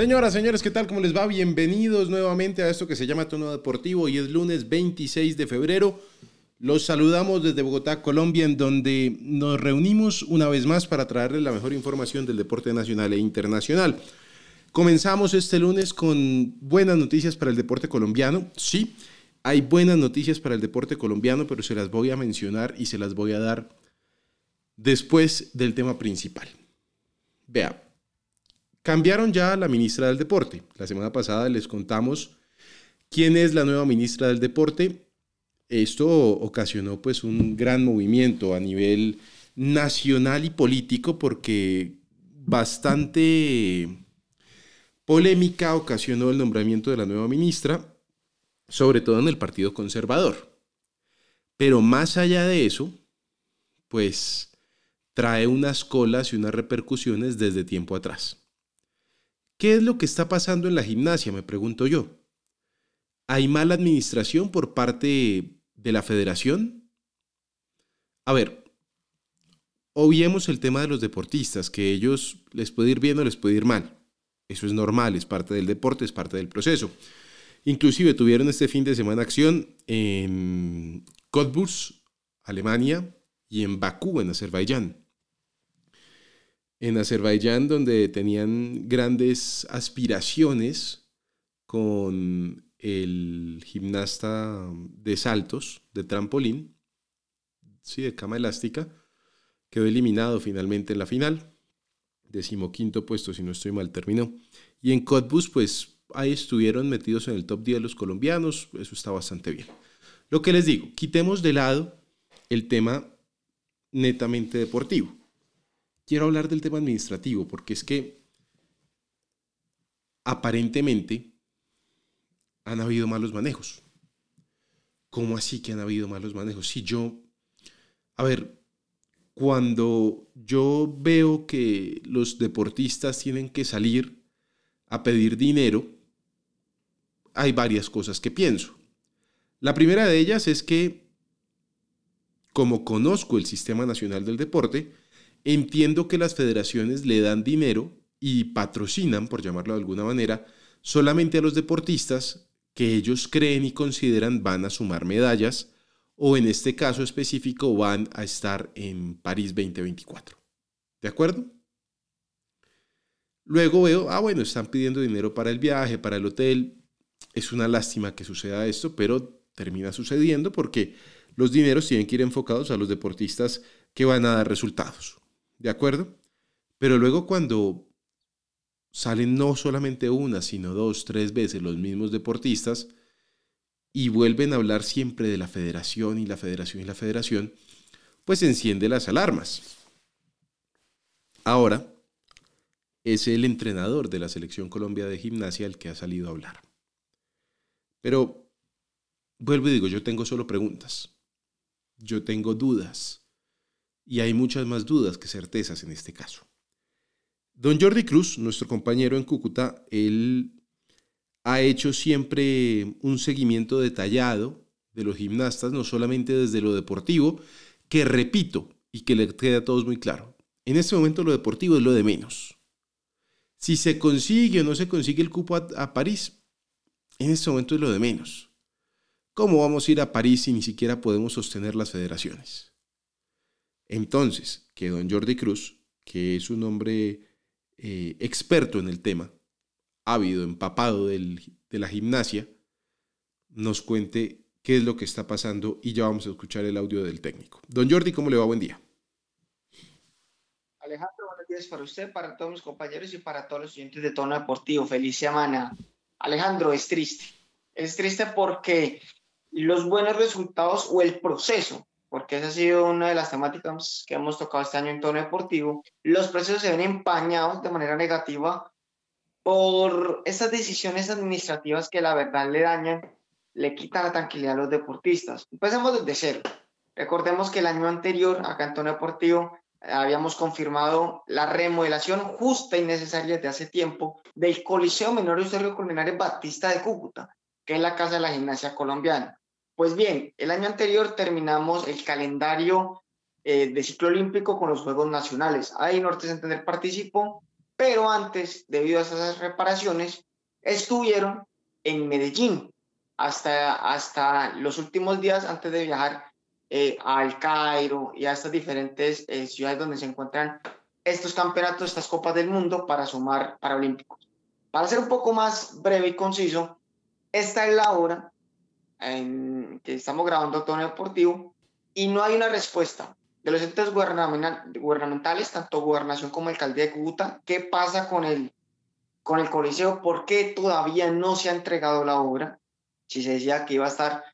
Señoras, señores, ¿qué tal? ¿Cómo les va? Bienvenidos nuevamente a esto que se llama Tono Deportivo. y es lunes 26 de febrero. Los saludamos desde Bogotá, Colombia, en donde nos reunimos una vez más para traerles la mejor información del deporte nacional e internacional. Comenzamos este lunes con buenas noticias para el deporte colombiano. Sí, hay buenas noticias para el deporte colombiano, pero se las voy a mencionar y se las voy a dar después del tema principal. Vea, cambiaron ya a la ministra del Deporte. La semana pasada les contamos quién es la nueva ministra del Deporte. Esto ocasionó pues un gran movimiento a nivel nacional y político porque bastante polémica ocasionó el nombramiento de la nueva ministra, sobre todo en el Partido Conservador. Pero más allá de eso, pues trae unas colas y unas repercusiones desde tiempo atrás. ¿Qué es lo que está pasando en la gimnasia? Me pregunto yo. ¿Hay mala administración por parte de la federación? A ver, obviemos el tema de los deportistas, que ellos les puede ir bien o les puede ir mal. Eso es normal, es parte del deporte, es parte del proceso. Inclusive tuvieron este fin de semana acción en Cottbus, Alemania, y en Bakú, en Azerbaiyán. En Azerbaiyán, donde tenían grandes aspiraciones con el gimnasta de saltos, de trampolín, sí, de cama elástica, quedó eliminado finalmente en la final decimoquinto puesto, si no estoy mal, terminó. Y en Cottbus, pues ahí estuvieron metidos en el top 10 los colombianos, eso está bastante bien. Lo que les digo, quitemos de lado el tema netamente deportivo. Quiero hablar del tema administrativo, porque es que aparentemente han habido malos manejos. ¿Cómo así que han habido malos manejos? Si yo, a ver, cuando yo veo que los deportistas tienen que salir a pedir dinero, hay varias cosas que pienso. La primera de ellas es que, como conozco el Sistema Nacional del Deporte, entiendo que las federaciones le dan dinero y patrocinan, por llamarlo de alguna manera, solamente a los deportistas que ellos creen y consideran van a sumar medallas o en este caso específico van a estar en París 2024. ¿De acuerdo? Luego veo, ah, bueno, están pidiendo dinero para el viaje, para el hotel. Es una lástima que suceda esto, pero termina sucediendo porque los dineros tienen que ir enfocados a los deportistas que van a dar resultados. ¿De acuerdo? Pero luego cuando salen no solamente una, sino dos, tres veces los mismos deportistas, y vuelven a hablar siempre de la federación y la federación y la federación, pues enciende las alarmas. Ahora es el entrenador de la selección Colombia de gimnasia el que ha salido a hablar. Pero vuelvo y digo, yo tengo solo preguntas, yo tengo dudas, y hay muchas más dudas que certezas en este caso. Don Jordi Cruz, nuestro compañero en Cúcuta, él ha hecho siempre un seguimiento detallado de los gimnastas, no solamente desde lo deportivo, que repito y que le queda a todos muy claro. En este momento lo deportivo es lo de menos. Si se consigue o no se consigue el cupo a, París, en este momento es lo de menos. ¿Cómo vamos a ir a París si ni siquiera podemos sostener las federaciones? Entonces, que don Jordi Cruz, que es un hombre eh, experto en el tema, ávido, empapado de la gimnasia, nos cuente qué es lo que está pasando y ya vamos a escuchar el audio del técnico. Don Jordi, ¿cómo le va? Buen día. Alejandro, buenos días para usted, para todos mis compañeros y para todos los oyentes de Tono Deportivo. Feliz semana. Alejandro, es triste. Es triste porque los buenos resultados o el proceso, porque esa ha sido una de las temáticas que hemos tocado este año en Tono Deportivo, los procesos se ven empañados de manera negativa por esas decisiones administrativas que la verdad le dañan, le quitan la tranquilidad a los deportistas. Empecemos desde cero. Recordemos que el año anterior, acá en Tono Deportivo, habíamos confirmado la remodelación justa y necesaria desde hace tiempo del Coliseo Menor Sergio Culminares Batista de Cúcuta, que es la casa de la gimnasia colombiana. Pues bien, el año anterior terminamos el calendario eh, de ciclo olímpico con los Juegos Nacionales. Ahí Norte Centenario participó pero antes, debido a esas reparaciones, estuvieron en Medellín hasta, hasta los últimos días antes de viajar eh, al Cairo y a estas diferentes eh, ciudades donde se encuentran estos campeonatos, estas copas del mundo para sumar paralímpicos. Para ser un poco más breve y conciso, esta es la hora en que estamos grabando todo deportivo y no hay una respuesta. De los entes gubernamentales, tanto gobernación como alcaldía de Cúcuta, qué pasa con el, con el coliseo, por qué todavía no se ha entregado la obra, si se decía que iba a estar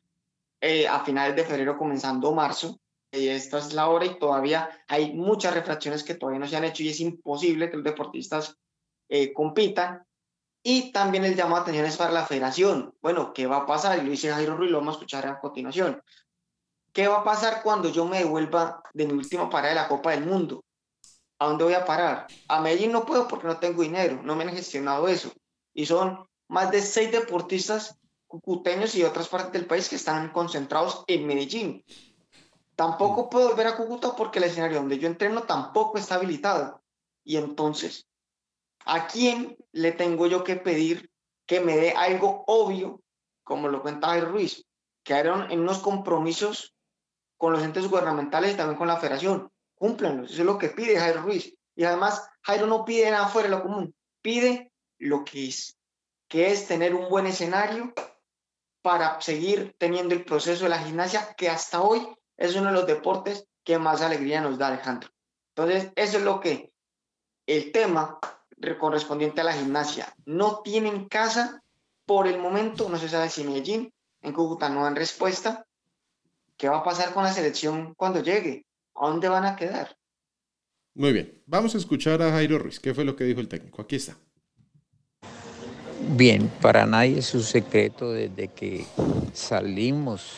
eh, a finales de febrero comenzando marzo, y esta es la hora y todavía hay muchas refracciones que todavía no se han hecho y es imposible que los deportistas eh, compitan. Y también el llamado a atención es para la federación. Bueno, ¿qué va a pasar? Y lo dice Jairo Ruiz, lo vamos a escuchar a continuación. ¿Qué va a pasar cuando yo me devuelva de mi última parada de la Copa del Mundo? ¿A dónde voy a parar? A Medellín no puedo porque no tengo dinero, no me han gestionado eso. Y son más de seis deportistas cucuteños y otras partes del país que están concentrados en Medellín. Tampoco puedo volver a Cúcuta porque el escenario donde yo entreno tampoco está habilitado. Y entonces, ¿a quién le tengo yo que pedir que me dé algo obvio, como lo cuenta Ruiz, que eran en unos compromisos con los entes gubernamentales y también con la federación. Cúmplanlos, eso es lo que pide Jairo Ruiz. Y además, Jairo no pide nada fuera de lo común, pide lo que es, que es tener un buen escenario para seguir teniendo el proceso de la gimnasia, que hasta hoy es uno de los deportes que más alegría nos da, Alejandro. Entonces, eso es lo que el tema correspondiente a la gimnasia. No tienen casa por el momento, no se sabe si Medellín, en Cúcuta no dan respuesta, ¿Qué va a pasar con la selección cuando llegue? ¿A dónde van a quedar? Muy bien, vamos a escuchar a Jairo Ruiz. ¿Qué fue lo que dijo el técnico? Aquí está. Bien, para nadie es un secreto desde que salimos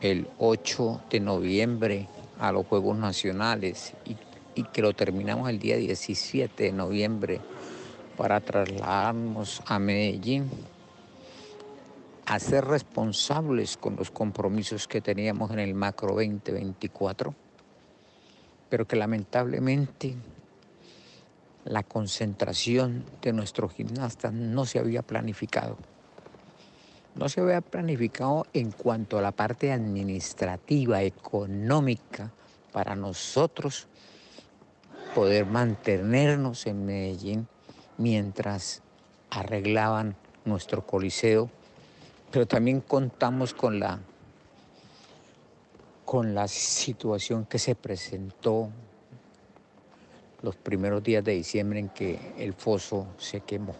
el 8 de noviembre a los Juegos Nacionales y, y que lo terminamos el día 17 de noviembre para trasladarnos a Medellín a ser responsables con los compromisos que teníamos en el macro 2024, pero que lamentablemente la concentración de nuestros gimnastas no se había planificado. No se había planificado en cuanto a la parte administrativa, económica, para nosotros poder mantenernos en Medellín mientras arreglaban nuestro coliseo pero también contamos con la, con la situación que se presentó los primeros días de diciembre en que el foso se quemó.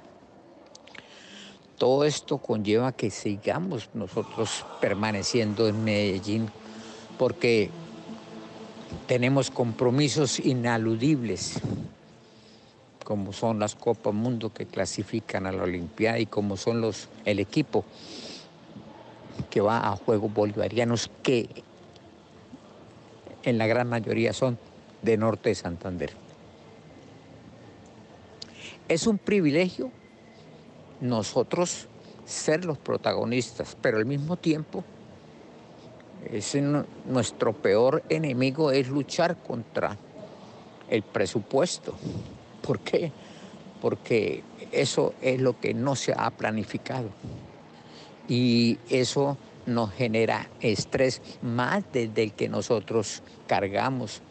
Todo esto conlleva que sigamos nosotros permaneciendo en Medellín porque tenemos compromisos inaludibles, como son las Copas Mundo que clasifican a la Olimpiada y como son los, el equipo que va a Juegos Bolivarianos, que en la gran mayoría son de Norte de Santander. Es un privilegio nosotros ser los protagonistas, pero al mismo tiempo es nuestro peor enemigo es luchar contra el presupuesto. ¿Por qué? Porque eso es lo que no se ha planificado y eso nos genera estrés más desde el que nosotros cargamos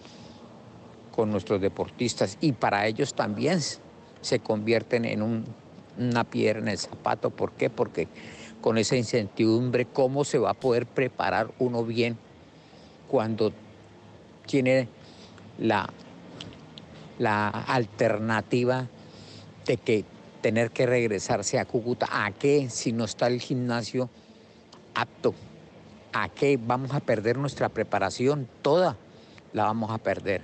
con nuestros deportistas y para ellos también se convierten en una piedra en el zapato. ¿Por qué? Porque con esa incertidumbre, ¿cómo se va a poder preparar uno bien cuando tiene la, la alternativa de que tener que regresarse a Cúcuta. ¿A qué si no está el gimnasio apto? ¿A qué vamos a perder nuestra preparación? Toda la vamos a perder.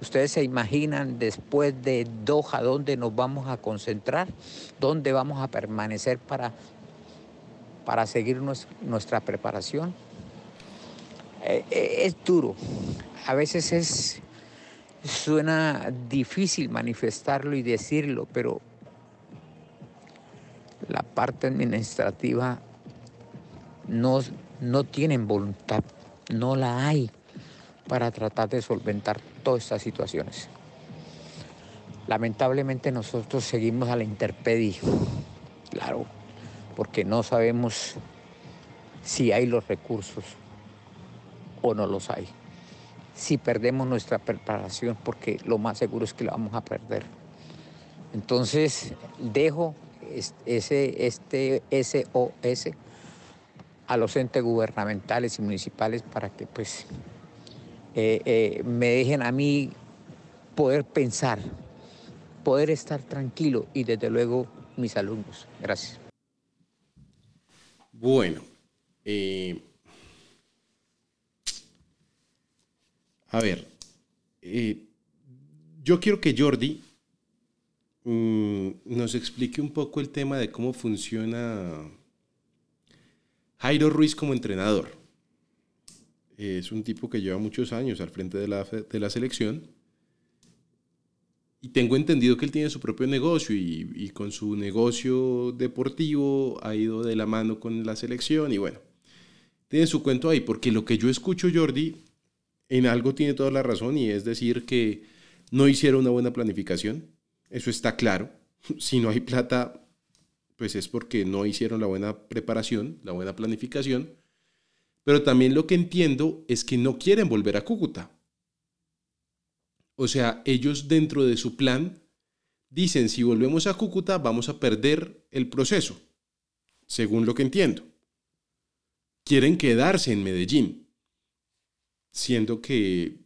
Ustedes se imaginan después de Doha dónde nos vamos a concentrar, dónde vamos a permanecer para, para seguir nuestra preparación. Eh, eh, es duro, a veces es, suena difícil manifestarlo y decirlo, pero la parte administrativa no, no tienen voluntad, no la hay para tratar de solventar todas estas situaciones. Lamentablemente nosotros seguimos a la interpedia, claro, porque no sabemos si hay los recursos o no los hay. Si perdemos nuestra preparación, porque lo más seguro es que la vamos a perder. Entonces, dejo ese, este SOS a los entes gubernamentales y municipales para que pues eh, eh, me dejen a mí poder pensar, poder estar tranquilo y desde luego mis alumnos. Gracias. Bueno, eh, a ver, yo quiero que Jordi mm, nos explique un poco el tema de cómo funciona Jairo Ruiz como entrenador. Es un tipo que lleva muchos años al frente de la, de la selección. Y tengo entendido que él tiene su propio negocio y, y, con su negocio deportivo ha ido de la mano con la selección y bueno, tiene su cuento ahí, porque lo que yo escucho, Jordi, en algo tiene toda la razón y es decir que no hicieron una buena planificación, eso está claro. Si no hay plata, pues es porque no hicieron la buena preparación, la buena planificación. Pero también lo que entiendo es que no quieren volver a Cúcuta. O sea, ellos dentro de su plan dicen, si volvemos a Cúcuta vamos a perder el proceso, según lo que entiendo. Quieren quedarse en Medellín, siendo que,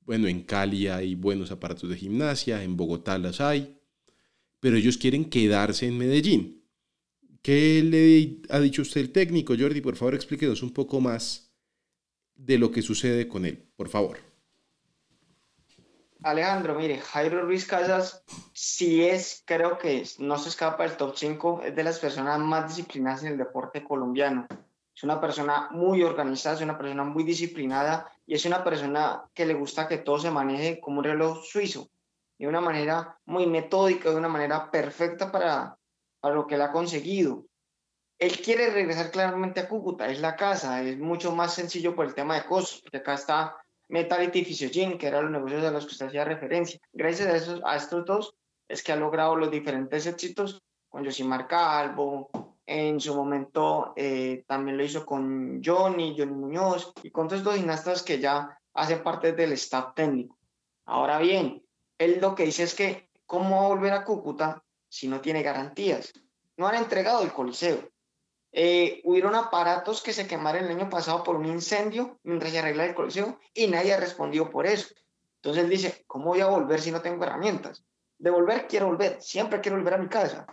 bueno, en Cali hay buenos aparatos de gimnasia, en Bogotá las hay, pero ellos quieren quedarse en Medellín. ¿Qué le ha dicho usted el técnico, Jordi? Por favor, explíquenos un poco más de lo que sucede con él, por favor. Alejandro, mire, Jairo Ruiz Casas sí es, creo que no se escapa del top 5, es de las personas más disciplinadas en el deporte colombiano. Es una persona muy organizada, es una persona muy disciplinada y es una persona que le gusta que todo se maneje como un reloj suizo, de una manera muy metódica, de una manera perfecta para, para lo que él ha conseguido. Él quiere regresar claramente a Cúcuta, es la casa, es mucho más sencillo por el tema de costos, porque acá está Metality y Physiogene, que eran los negocios a los que usted hacía referencia. Gracias a, esos, a estos dos es que ha logrado los diferentes éxitos con Josimar Calvo, en su momento eh, también lo hizo con Johnny, Johnny Muñoz, y con todos los gimnastas que ya hacen parte del staff técnico. Ahora bien, él lo que dice es que, ¿cómo volver a Cúcuta si no tiene garantías? No han entregado el coliseo. Eh, aparatos que se quemaron el año pasado por un incendio mientras se arregla el coliseo y nadie ha respondido por eso. Entonces él dice, ¿cómo voy a volver si no tengo herramientas? De volver, quiero volver, siempre quiero volver a mi casa,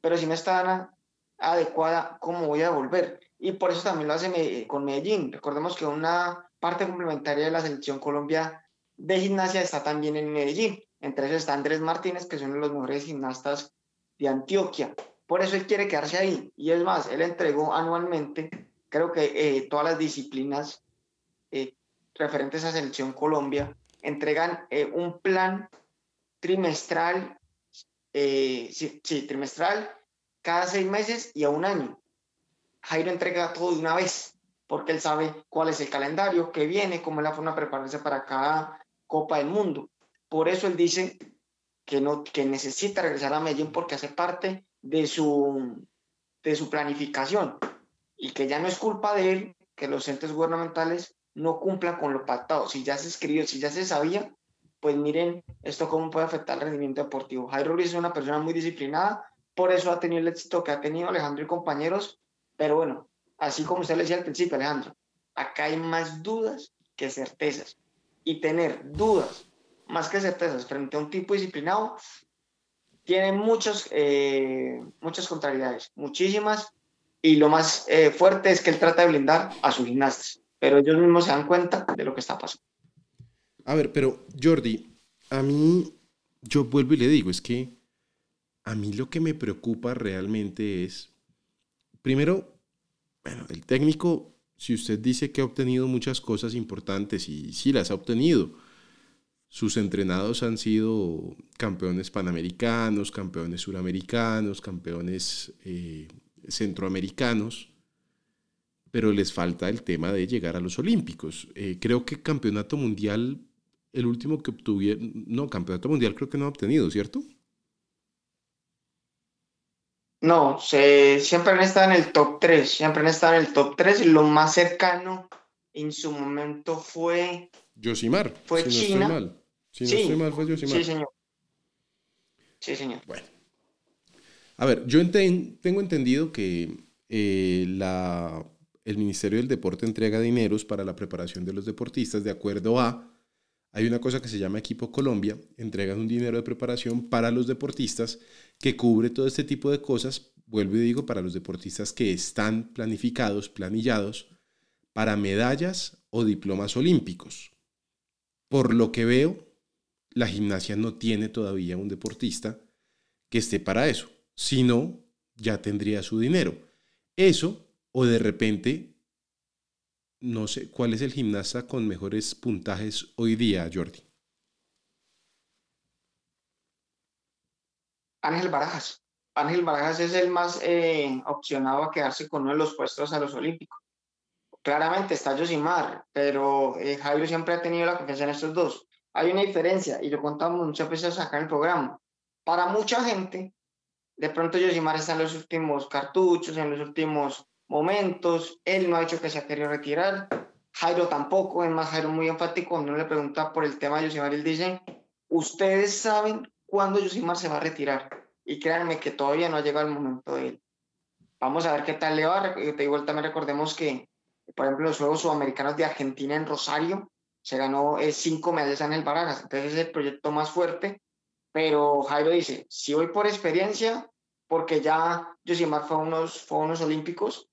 pero si no está adecuada, ¿cómo voy a volver? Y por eso también lo hace con Medellín. Recordemos que una parte complementaria de la selección Colombia de gimnasia está también en Medellín. Entre ellos está Andrés Martínez, que son los mejores gimnastas de Antioquia. Por eso él quiere quedarse ahí. Y es más, él entregó anualmente, creo que eh, todas las disciplinas eh, referentes a Selección Colombia, entregan eh, un plan trimestral, sí, sí, trimestral, cada seis meses y a un año. Jairo entrega todo de una vez, porque él sabe cuál es el calendario que viene, cómo es la forma de prepararse para cada Copa del Mundo. Por eso él dice que, no, que necesita regresar a Medellín porque hace parte de su, de su planificación y que ya no es culpa de él que los entes gubernamentales no cumplan con lo pactado. Si ya se escribió, si ya se sabía, pues miren esto cómo puede afectar el rendimiento deportivo. Jairo Ruiz es una persona muy disciplinada, por eso ha tenido el éxito que ha tenido Alejandro y compañeros, pero bueno, así como usted le decía al principio, Alejandro, acá hay más dudas que certezas. Y tener dudas más que certezas frente a un tipo disciplinado, tiene muchos, eh, muchas contrariedades, muchísimas, y lo más eh, fuerte es que él trata de blindar a sus gimnastas, pero ellos mismos se dan cuenta de lo que está pasando. A ver, pero Jordi, a mí, yo vuelvo y le digo, es que a mí lo que me preocupa realmente es, primero, bueno, el técnico, si usted dice que ha obtenido muchas cosas importantes y sí las ha obtenido, sus entrenados han sido campeones panamericanos, campeones suramericanos, campeones eh, centroamericanos, pero les falta el tema de llegar a los Olímpicos. Eh, creo que campeonato mundial el último que obtuvieron, no, campeonato mundial creo que no ha obtenido, ¿cierto? No, se, siempre han estado en el top 3, siempre han estado en el top 3 y lo más cercano en su momento fue... Yosimar, fue si China. no Si no Sí, estoy mal, fue Yosimar. Sí, señor. Sí, señor. Bueno. A ver, yo enten- tengo entendido que eh, la, el Ministerio del Deporte entrega dineros para la preparación de los deportistas de acuerdo a... Hay una cosa que se llama Equipo Colombia, entregan un dinero de preparación para los deportistas que cubre todo este tipo de cosas, vuelvo y digo, para los deportistas que están planificados, planillados, para medallas o diplomas olímpicos. Por lo que veo, la gimnasia no tiene todavía un deportista que esté para eso. Si no, ya tendría su dinero. Eso, o de repente, no sé, ¿cuál es el gimnasta con mejores puntajes hoy día, Jordi? Ángel Barajas. Ángel Barajas es el más eh, opcionado a quedarse con uno de los puestos a los Olímpicos. Claramente está Yosimar, pero eh, Jairo siempre ha tenido la confianza en estos dos. Hay una diferencia, y lo contamos muchas veces acá en el programa. Para mucha gente, de pronto Yosimar está en los últimos cartuchos, en los últimos momentos. Él no ha dicho que se ha querido retirar. Jairo tampoco, es más, Jairo muy enfático. Cuando le pregunta por el tema de Yosimar, él dice: Ustedes saben cuándo Yosimar se va a retirar. Y créanme que todavía no ha llegado el momento de él. Vamos a ver qué tal le va. De igual también recordemos que, por ejemplo, los Juegos Sudamericanos de Argentina en Rosario se ganó eh, cinco medallas en el Barajas. Entonces es el proyecto más fuerte. Pero Jairo dice: Si voy por experiencia, porque ya Yosimar fue a unos, fue unos olímpicos,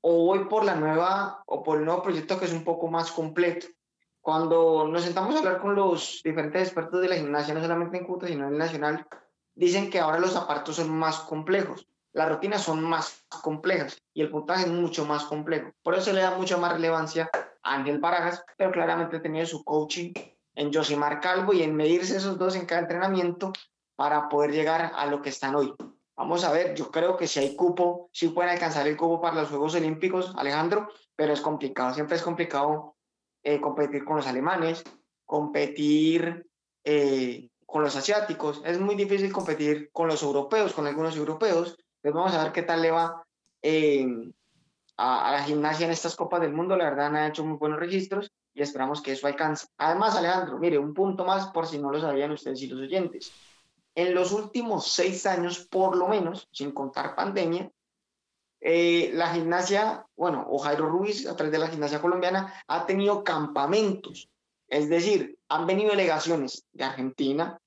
o voy por la nueva, o por el nuevo proyecto que es un poco más completo. Cuando nos sentamos a hablar con los diferentes expertos de la gimnasia, no solamente en Cuta, sino en el nacional, dicen que ahora los aparatos son más complejos, las rutinas son más complejas y el puntaje es mucho más complejo. Por eso se le da mucha más relevancia Ángel Barajas, pero claramente ha tenido su coaching en Josimar Calvo y en medirse esos dos en cada entrenamiento para poder llegar a lo que están hoy. Vamos a ver, yo creo que si hay cupo, sí pueden alcanzar el cupo para los Juegos Olímpicos, Alejandro, pero es complicado, siempre es complicado eh, competir con los alemanes, competir eh, con los asiáticos, es muy difícil competir con los europeos, con algunos europeos, entonces vamos a ver qué tal le va eh, a, a, la gimnasia en estas Copas del Mundo, la verdad han hecho muy buenos registros y esperamos que eso alcance. Además, Alejandro, mire, un punto más por si no lo sabían ustedes y los oyentes en los últimos seis años, por lo menos, sin contar pandemia, eh, la gimnasia, bueno, o Jairo Ruiz, a través de la gimnasia colombiana, ha tenido campamentos. Es decir, han venido delegaciones de Argentina,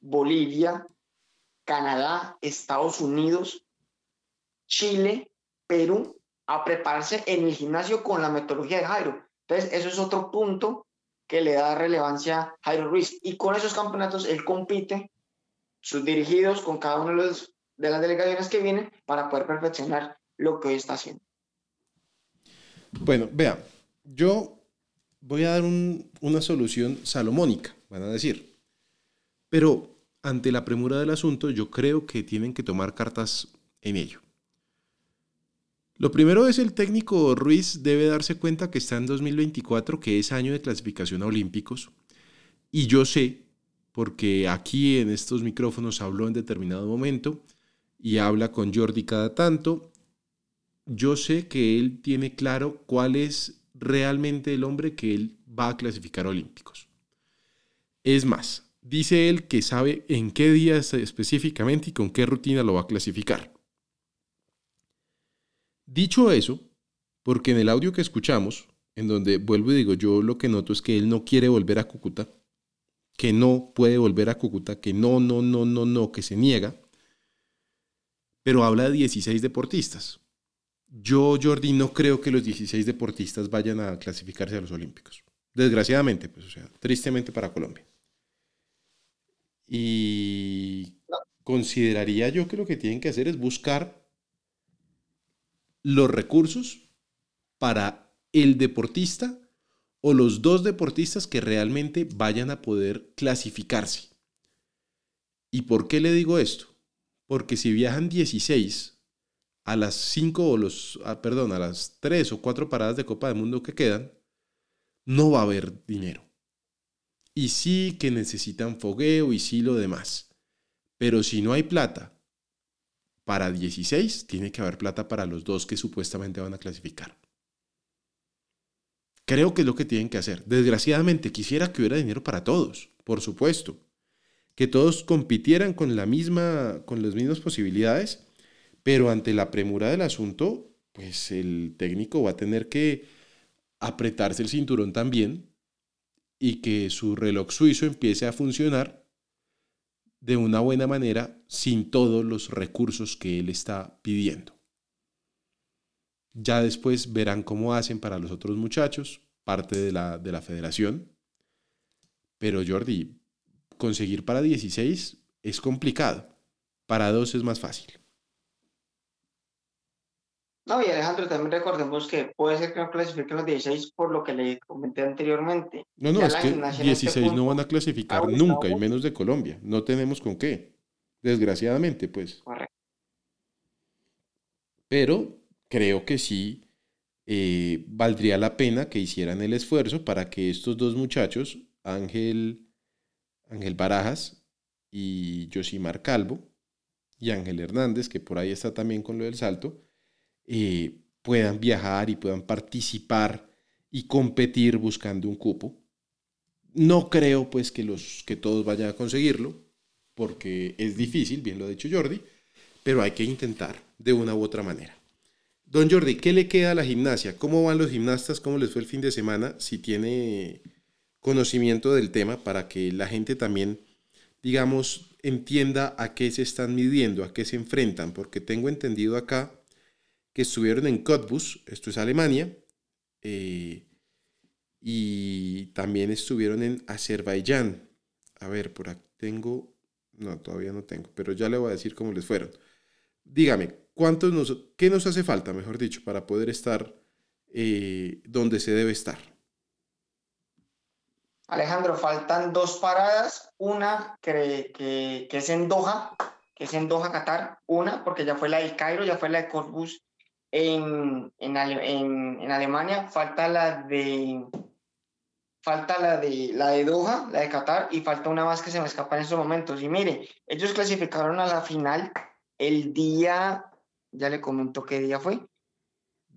Bolivia, Canadá, Estados Unidos, Chile, Perú, a prepararse en el gimnasio con la metodología de Jairo. Entonces, eso es otro punto que le da relevancia a Jairo Ruiz. Y con esos campeonatos, él compite sus dirigidos con cada uno de, los, las delegaciones que vienen para poder perfeccionar lo que hoy está haciendo. Bueno, vea, yo voy a dar un, una solución salomónica, van a decir. Pero ante la premura del asunto, yo creo que tienen que tomar cartas en ello. Lo primero es el técnico Ruiz debe darse cuenta que está en 2024, que es año de clasificación a Olímpicos. Y yo sé, porque aquí en estos micrófonos habló en determinado momento y habla con Jordi cada tanto, yo sé que él tiene claro cuál es realmente el hombre que él va a clasificar a Olímpicos. Es más, dice él que sabe en qué día específicamente y con qué rutina lo va a clasificar. Dicho eso, porque en el audio que escuchamos, en donde vuelvo y digo, yo lo que noto es que él no quiere volver a Cúcuta, que no puede volver a Cúcuta, que no, no, no, no, no, que se niega, pero habla de 16 deportistas. Yo, Jordi, no creo que los 16 deportistas vayan a clasificarse a los Olímpicos. Desgraciadamente, pues, o sea, tristemente para Colombia. Y consideraría yo que lo que tienen que hacer es buscar los recursos para el deportista o los dos deportistas que realmente vayan a poder clasificarse. ¿Y por qué le digo esto? Porque si viajan 16 a las 5 o los, ah, perdón, a las 3 o 4 paradas de Copa del Mundo que quedan, no va a haber dinero. y sí que necesitan fogueo y sí lo demás. Pero si no hay plata para 16, tiene que haber plata para los dos que supuestamente van a clasificar. Creo que es lo que tienen que hacer. Desgraciadamente, quisiera que hubiera dinero para todos, por supuesto. Que todos compitieran con, la misma, con las mismas posibilidades, pero ante la premura del asunto, pues el técnico va a tener que apretarse el cinturón también y que su reloj suizo empiece a funcionar de una buena manera sin todos los recursos que él está pidiendo. Ya después verán cómo hacen para los otros muchachos, parte de la, de la federación. Pero Jordi, conseguir para 16 es complicado. Para 2 es más fácil. No, y Alejandro, también recordemos que puede ser que no clasifiquen los 16 por lo que le comenté anteriormente. No, no, es que 16 este no van a clasificar nunca, y menos de Colombia. No tenemos con qué. Desgraciadamente, pues. Correcto. Pero creo que sí eh, valdría la pena que hicieran el esfuerzo para que estos dos muchachos, Ángel, Ángel Barajas y Josimar Calvo, y Ángel Hernández, que por ahí está también con lo del salto, eh, puedan viajar y puedan participar y competir buscando un cupo. No creo pues que, los, que todos vayan a conseguirlo, porque es difícil, bien lo ha dicho Jordi, pero hay que intentar de una u otra manera. Don Jordi, ¿qué le queda a la gimnasia? ¿Cómo van los gimnastas? ¿Cómo les fue el fin de semana? Si tiene conocimiento del tema para que la gente también, digamos, entienda a qué se están midiendo, a qué se enfrentan, porque tengo entendido acá que estuvieron en Cottbus, esto es Alemania, eh, y también estuvieron en Azerbaiyán. A ver, por aquí tengo, no, todavía no tengo, pero ya le voy a decir cómo les fueron. Dígame, ¿cuántos nos, ¿qué nos hace falta, mejor dicho, para poder estar eh, donde se debe estar? Alejandro, faltan dos paradas, una que, que, es en Doha, que es en Doha, Qatar, una, porque ya fue la del Cairo, ya fue la de Cottbus en, en, en, Alemania, falta la de falta la de la de Doha, la de Qatar, y falta una más que se me escapa en estos momentos. Y mire, ellos clasificaron a la final el día, ya le comento qué día fue,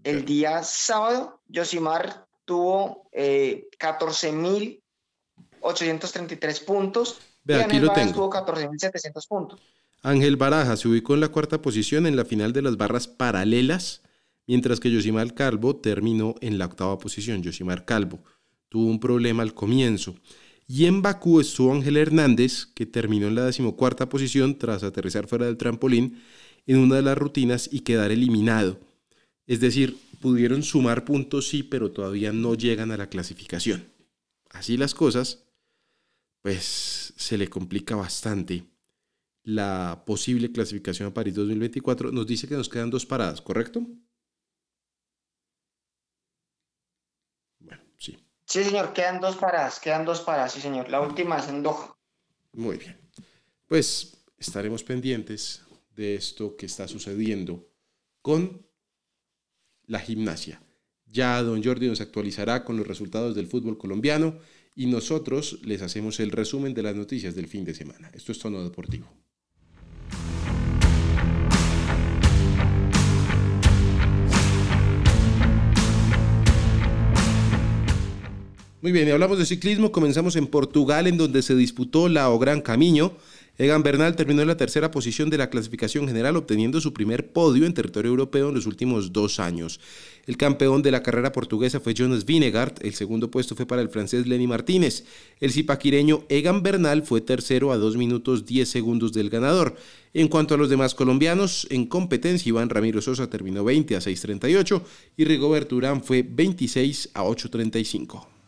el día sábado, Josimar tuvo eh, 14.833 puntos. Ve, y aquí lo tengo. tuvo 14.700 puntos. Ángel Baraja se ubicó en la cuarta posición en la final de las barras paralelas, mientras que Yosimar Calvo terminó en la octava posición. Yosimar Calvo tuvo un problema al comienzo. Y en Bakú estuvo Ángel Hernández, que terminó en la decimocuarta posición tras aterrizar fuera del trampolín en una de las rutinas y quedar eliminado. Es decir, pudieron sumar puntos sí, pero todavía no llegan a la clasificación. Así las cosas, pues se le complica bastante la posible clasificación a París 2024, nos dice que nos quedan dos paradas, ¿correcto? Bueno, sí. Sí, señor, quedan dos paradas, quedan dos paradas, sí, señor. La última es en Doha. Muy bien. Pues estaremos pendientes de esto que está sucediendo con la gimnasia. Ya don Jordi nos actualizará con los resultados del fútbol colombiano y nosotros les hacemos el resumen de las noticias del fin de semana. Esto es Tono Deportivo. Muy bien, y hablamos de ciclismo. Comenzamos en Portugal, en donde se disputó la O Gran Camino. Egan Bernal terminó en la tercera posición de la clasificación general, obteniendo su primer podio en territorio europeo en los últimos dos años. El campeón de la carrera portuguesa fue Jonas Vingegaard, el segundo puesto fue para el francés Lenny Martínez. El zipaquireño Egan Bernal fue tercero a 2 minutos 10 segundos del ganador. En cuanto a los demás colombianos, en competencia Iván Ramiro Sosa terminó 20 a 6.38 y Rigobert Urán fue 26 a 8.35.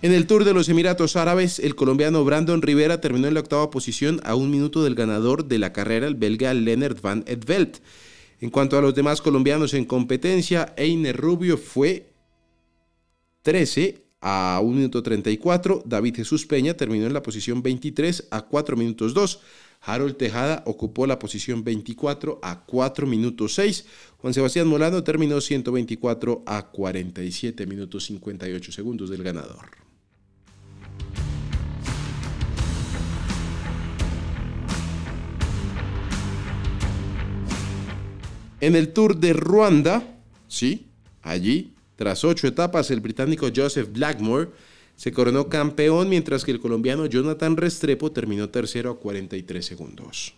En el Tour de los Emiratos Árabes, el colombiano Brandon Rivera terminó en la octava posición a un minuto del ganador de la carrera, el belga Lennart van Edveld. En cuanto a los demás colombianos en competencia, Einer Rubio fue 13 a 1 minuto 34. David Jesús Peña terminó en la posición 23 a 4 minutos 2. Harold Tejada ocupó la posición 24 a 4 minutos 6. Juan Sebastián Molano terminó 124 a 47 minutos 58 segundos del ganador. En el Tour de Ruanda, sí, allí, tras ocho etapas, el británico Joseph Blackmore se coronó campeón, mientras que el colombiano Jonathan Restrepo terminó tercero a 43 segundos.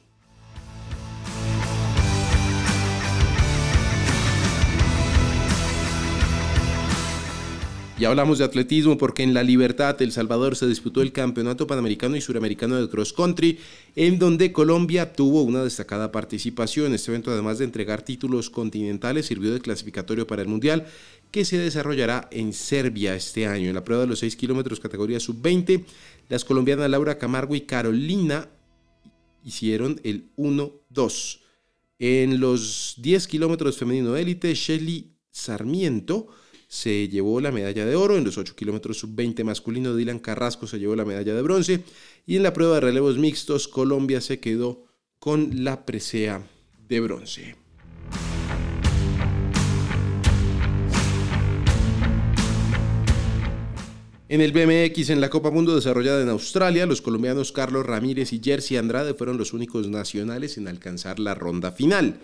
Y hablamos de atletismo porque en La Libertad, El Salvador, se disputó el Campeonato Panamericano y Suramericano de Cross Country, en donde Colombia tuvo una destacada participación. Este evento, además de entregar títulos continentales, sirvió de clasificatorio para el Mundial, que se desarrollará en Serbia este año. En la prueba de los 6 kilómetros categoría sub-20, las colombianas Laura Camargo y Carolina hicieron el 1-2. En los 10 kilómetros femenino élite, Shelly Sarmiento se llevó la medalla de oro. En los 8 kilómetros sub-20 masculino, Dylan Carrasco se llevó la medalla de bronce. Y en la prueba de relevos mixtos, Colombia se quedó con la presea de bronce. En el BMX en la Copa Mundo desarrollada en Australia, los colombianos Carlos Ramírez y Jersey Andrade fueron los únicos nacionales en alcanzar la ronda final.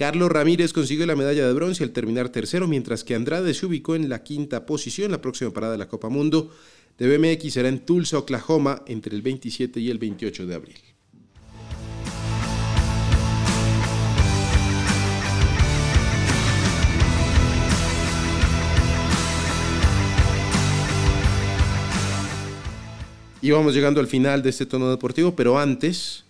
Carlos Ramírez consiguió la medalla de bronce al terminar tercero, mientras que Andrade se ubicó en la quinta posición. La próxima parada de la Copa Mundo de BMX será en Tulsa, Oklahoma, entre el 27 y el 28 de abril. Y vamos llegando al final de este tono deportivo, pero antes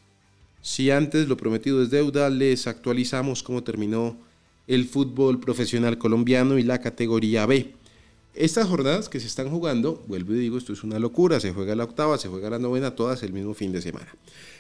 si antes lo prometido es deuda, les actualizamos cómo terminó el fútbol profesional colombiano y la categoría B. Estas jornadas que se están jugando, vuelvo y digo, esto es una locura, se juega la octava, se juega la novena, todas el mismo fin de semana.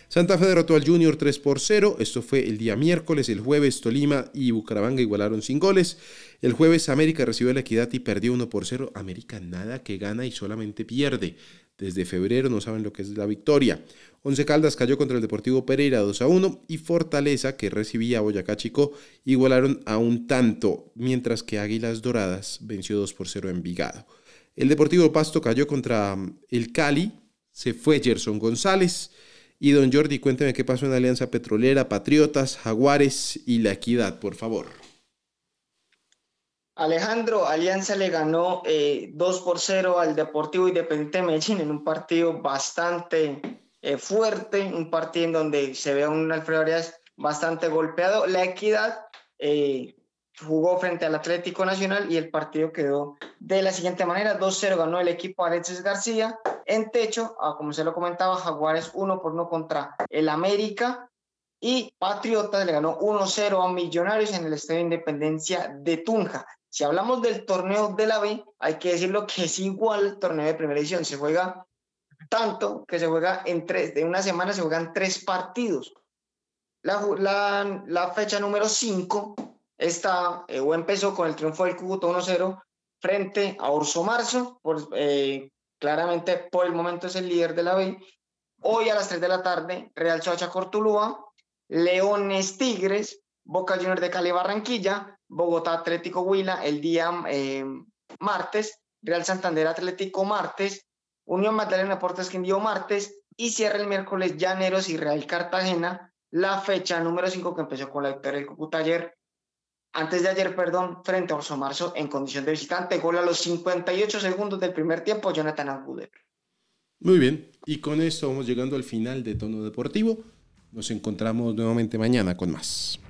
Santa Fe derrotó al Junior 3 por 0, esto fue el día miércoles, el jueves Tolima y Bucaramanga igualaron sin goles, el jueves América recibió la equidad y perdió 1 por 0, América nada que gana y solamente pierde, desde febrero no saben lo que es la victoria. Once Caldas cayó contra el Deportivo Pereira 2 a 1 y Fortaleza, que recibía a Boyacá Chico, igualaron a un tanto, mientras que Águilas Doradas venció 2 por 0 en Vigado. El Deportivo Pasto cayó contra mm, el Cali, se fue Gerson González. Y don Jordi, cuénteme qué pasó en Alianza Petrolera, Patriotas, Jaguares y La Equidad, por favor. Alejandro, Alianza le ganó eh, 2 por 0 al Deportivo Independiente de Medellín en un partido bastante eh, fuerte, un partido en donde se ve a un Alfredo Arias bastante golpeado. La Equidad eh, jugó frente al Atlético Nacional y el partido quedó de la siguiente manera: 2-0 ganó el equipo Alexis García. En techo, ah, como se lo comentaba, Jaguares 1 por 1 contra el América. Y Patriotas le ganó 1-0 a Millonarios en el Estadio Independencia de Tunja. Si hablamos del torneo de la B, hay que decirlo que es igual al torneo de primera edición. Se juega tanto que se juega en tres, de una semana se juegan tres partidos. La, fecha número 5 está eh, o empezó con el triunfo del Cúcuta 1-0 frente a Orso Marzo, por, eh, claramente por el momento es el líder de la B. Hoy a las 3 de la tarde, Real Soacha Cortulúa, Leones Tigres, Boca Juniors de Cali Barranquilla, Bogotá Atlético Huila el día eh, martes, Real Santander Atlético martes, Unión Magdalena Deportes Quindío martes y cierra el miércoles Llaneros y Real Cartagena, la fecha número 5 que empezó con la victoria del Cúcuta ayer, antes de ayer, perdón, frente a Orso Marzo en condición de visitante, gol a los 58 segundos del primer tiempo, Jonathan Aguder. Muy bien, y con esto vamos llegando al final de Tono Deportivo. Nos encontramos nuevamente mañana con más.